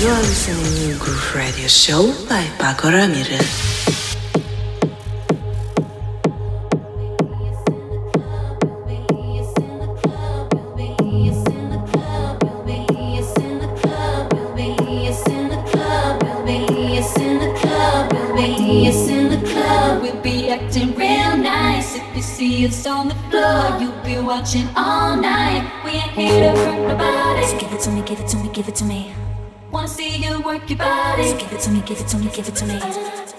You are listening to Groove Radio Show by Pako Ramirez. We'll be acting real nice. If you see us on the floor, you'll be watching all night. We ain't here to hurt nobody. So give it to me, give it to me, give it to me. Wanna see you work your body. So give it to me, give it to me, give it to me.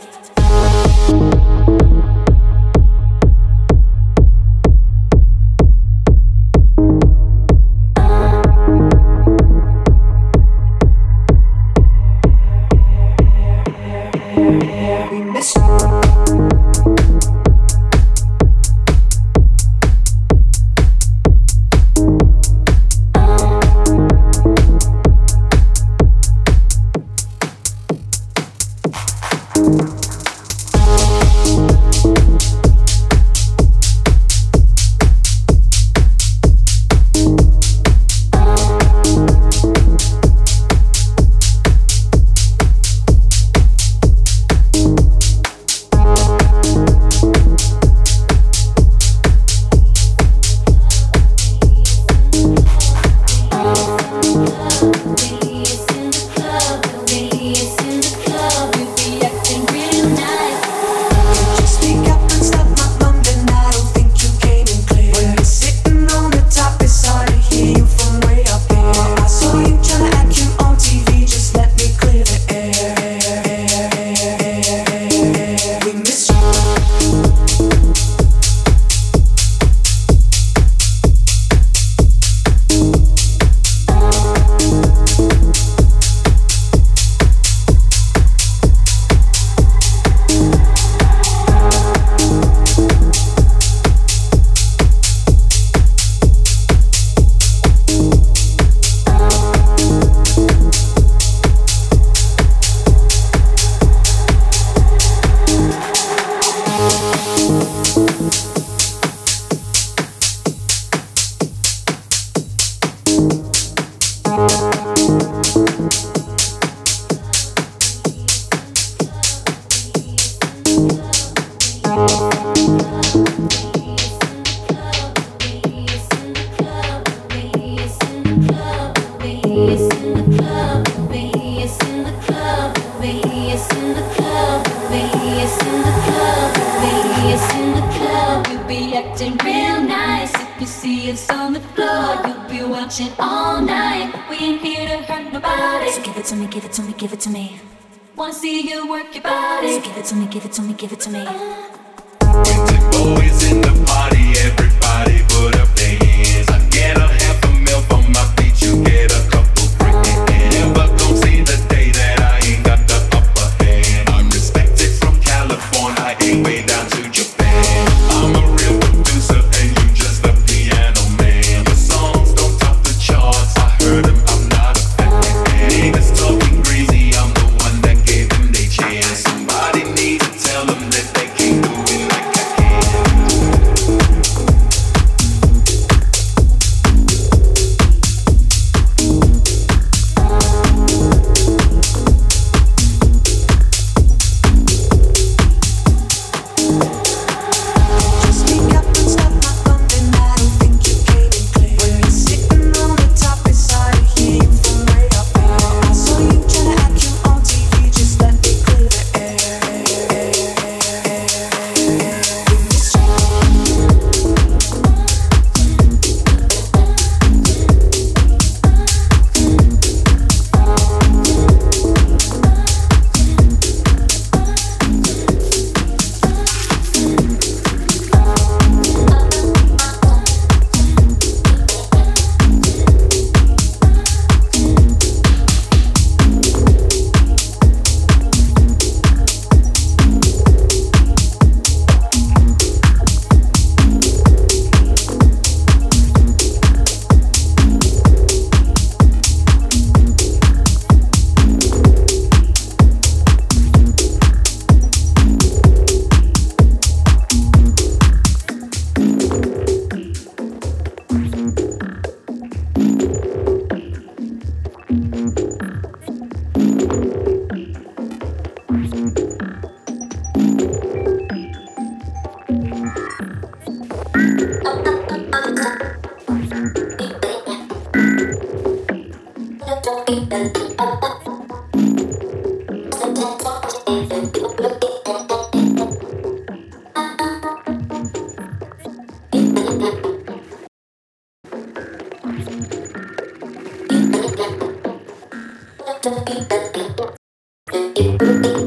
thank you.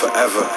forever.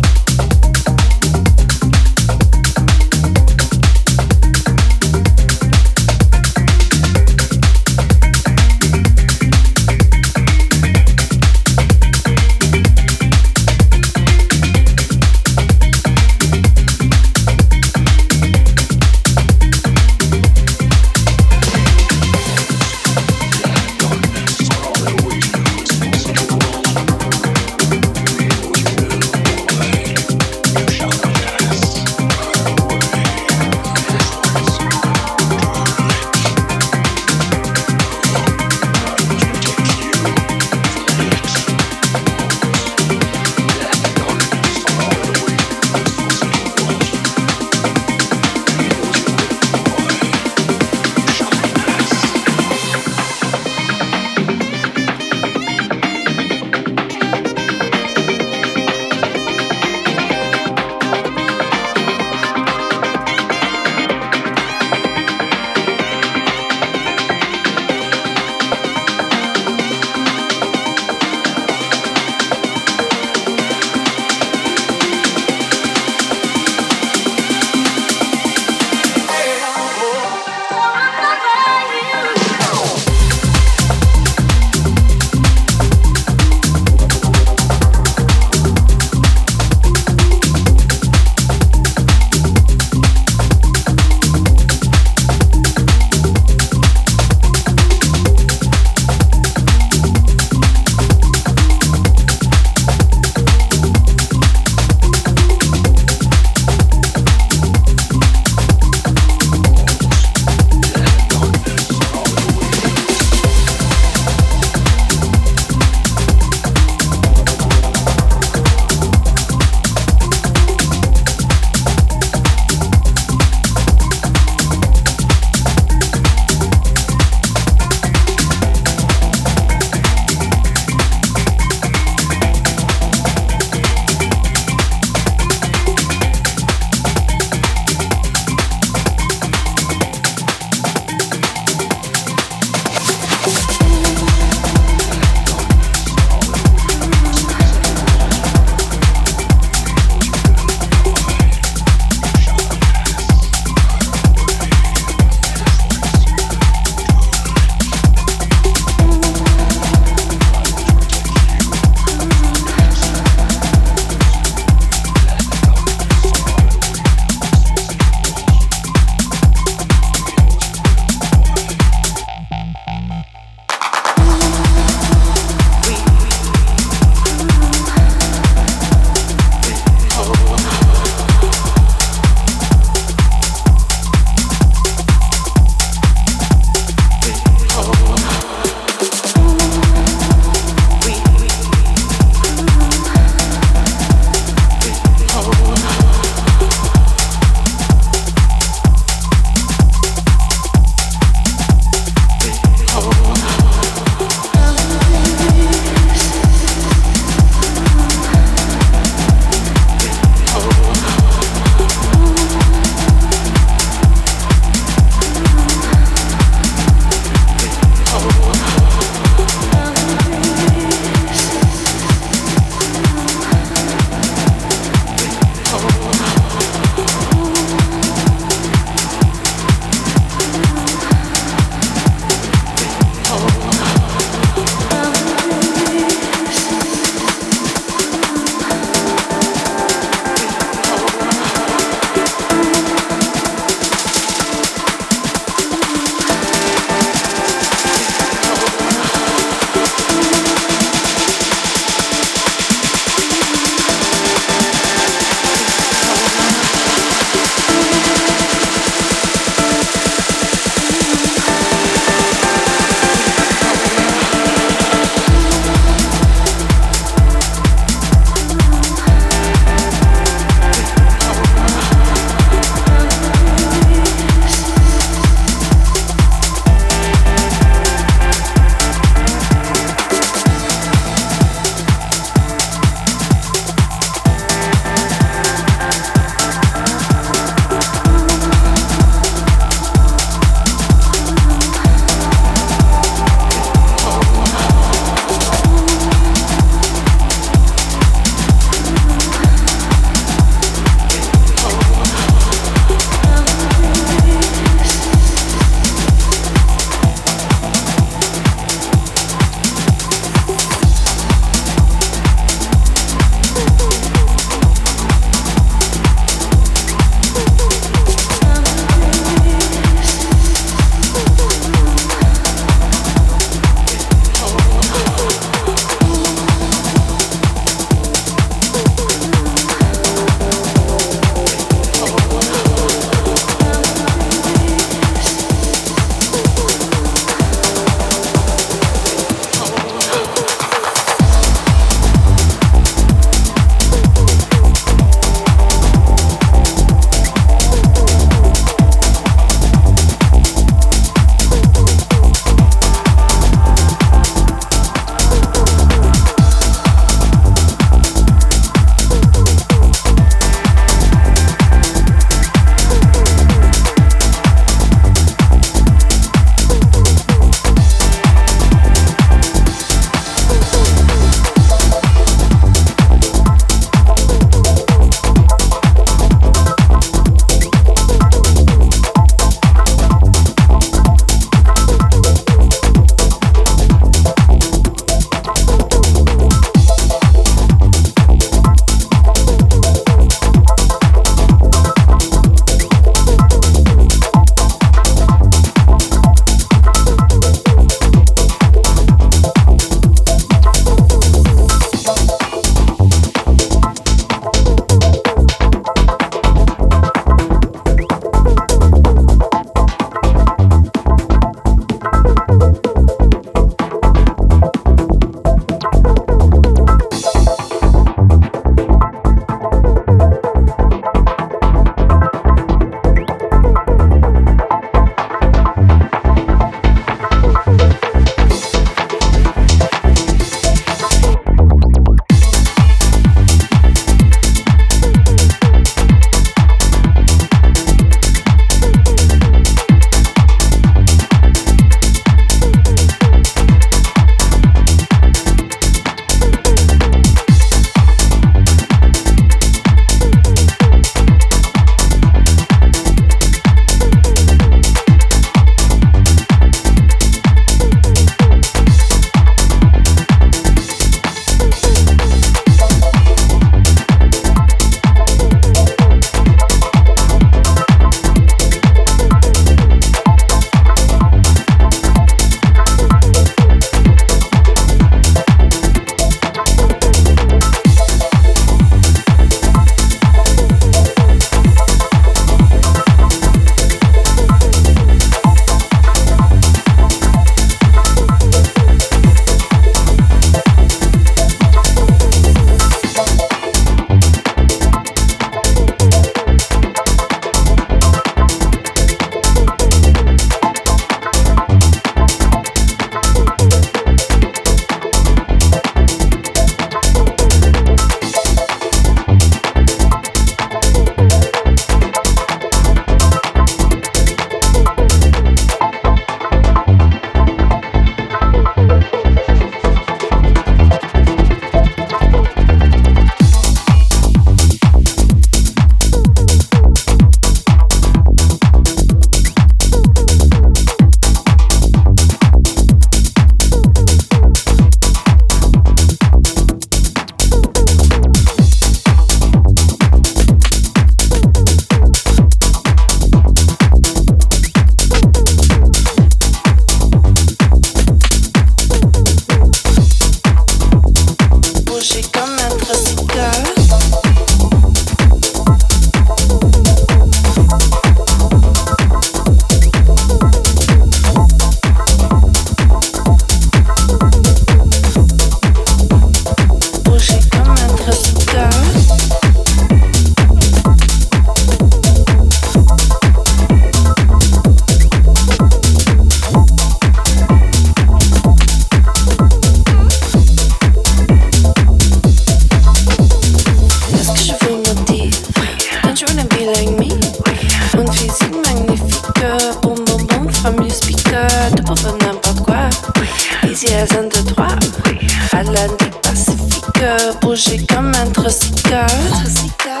trasica,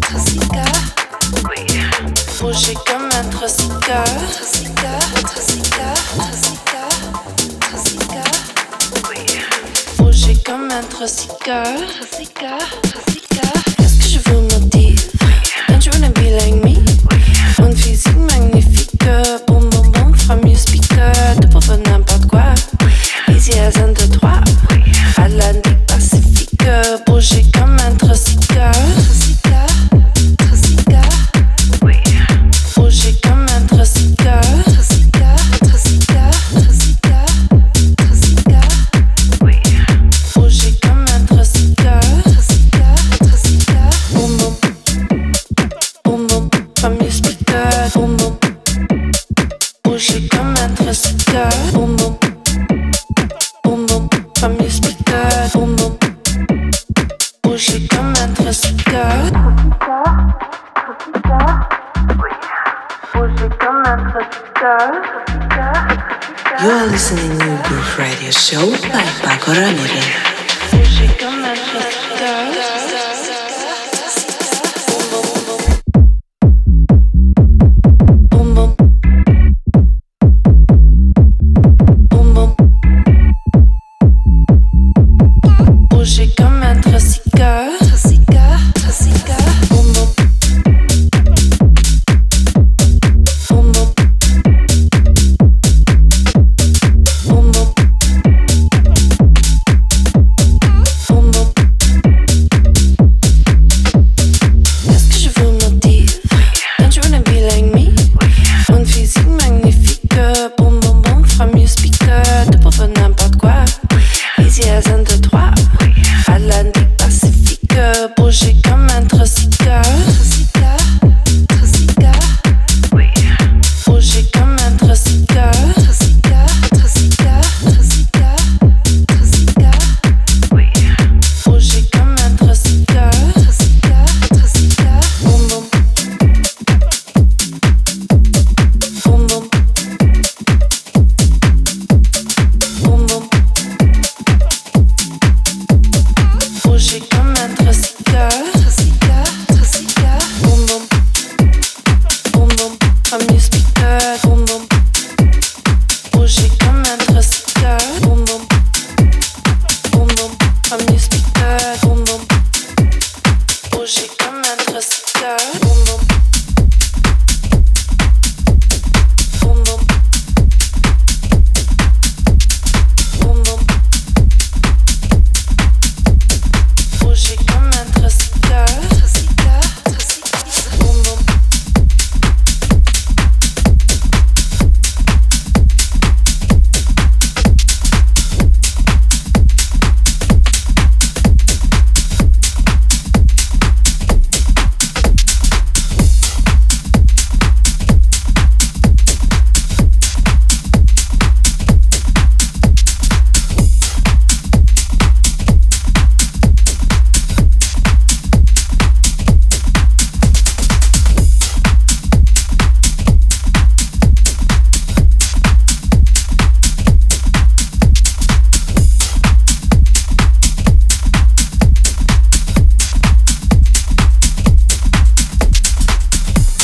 trasica. Oui. Rouge comme un trasica, trasica, trasica, trasica. Oui. Rouge comme un trasica, trasica, trasica. Qu'est-ce que je veux me dire? Don't you wanna be?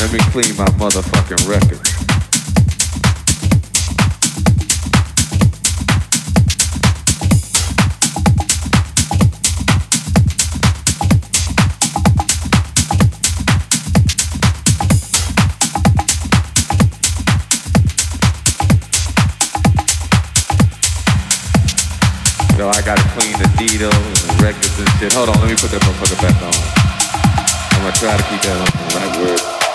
Let me clean my motherfucking record. So I gotta clean the needles and the records and shit. Hold on, let me put that motherfucker back on. I'm gonna try to keep that on the right word.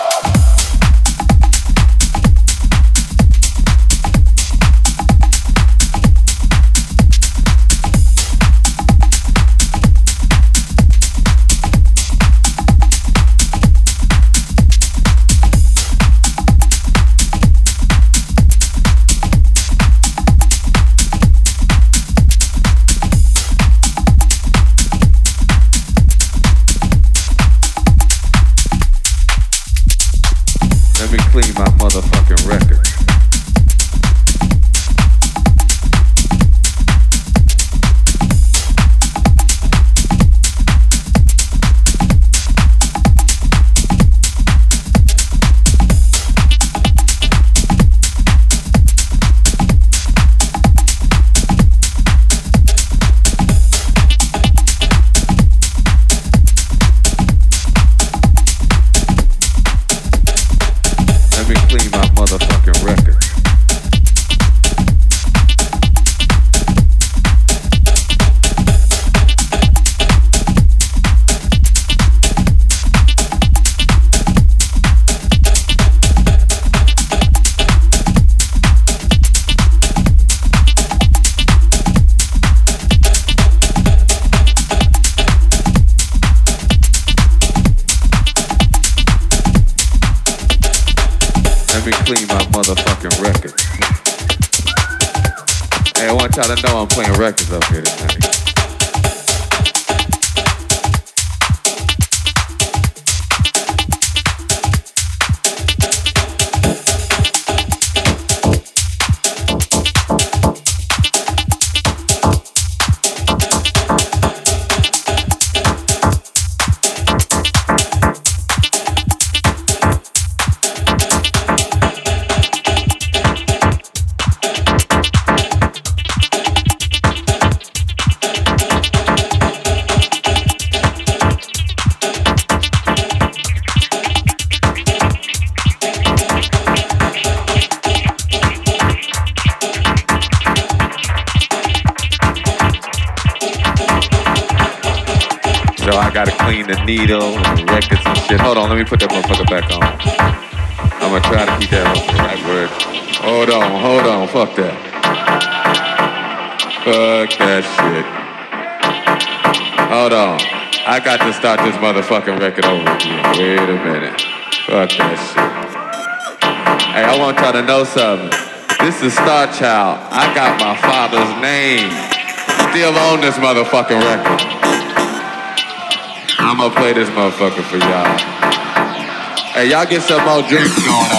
fucking records. Hey, I want y'all to know I'm playing records up here tonight. Start this motherfucking record over again. Wait a minute. Fuck that shit. Hey, I want y'all to know something. This is Star Child. I got my father's name. Still on this motherfucking record. I'm gonna play this motherfucker for y'all. Hey, y'all get some more drinks going on.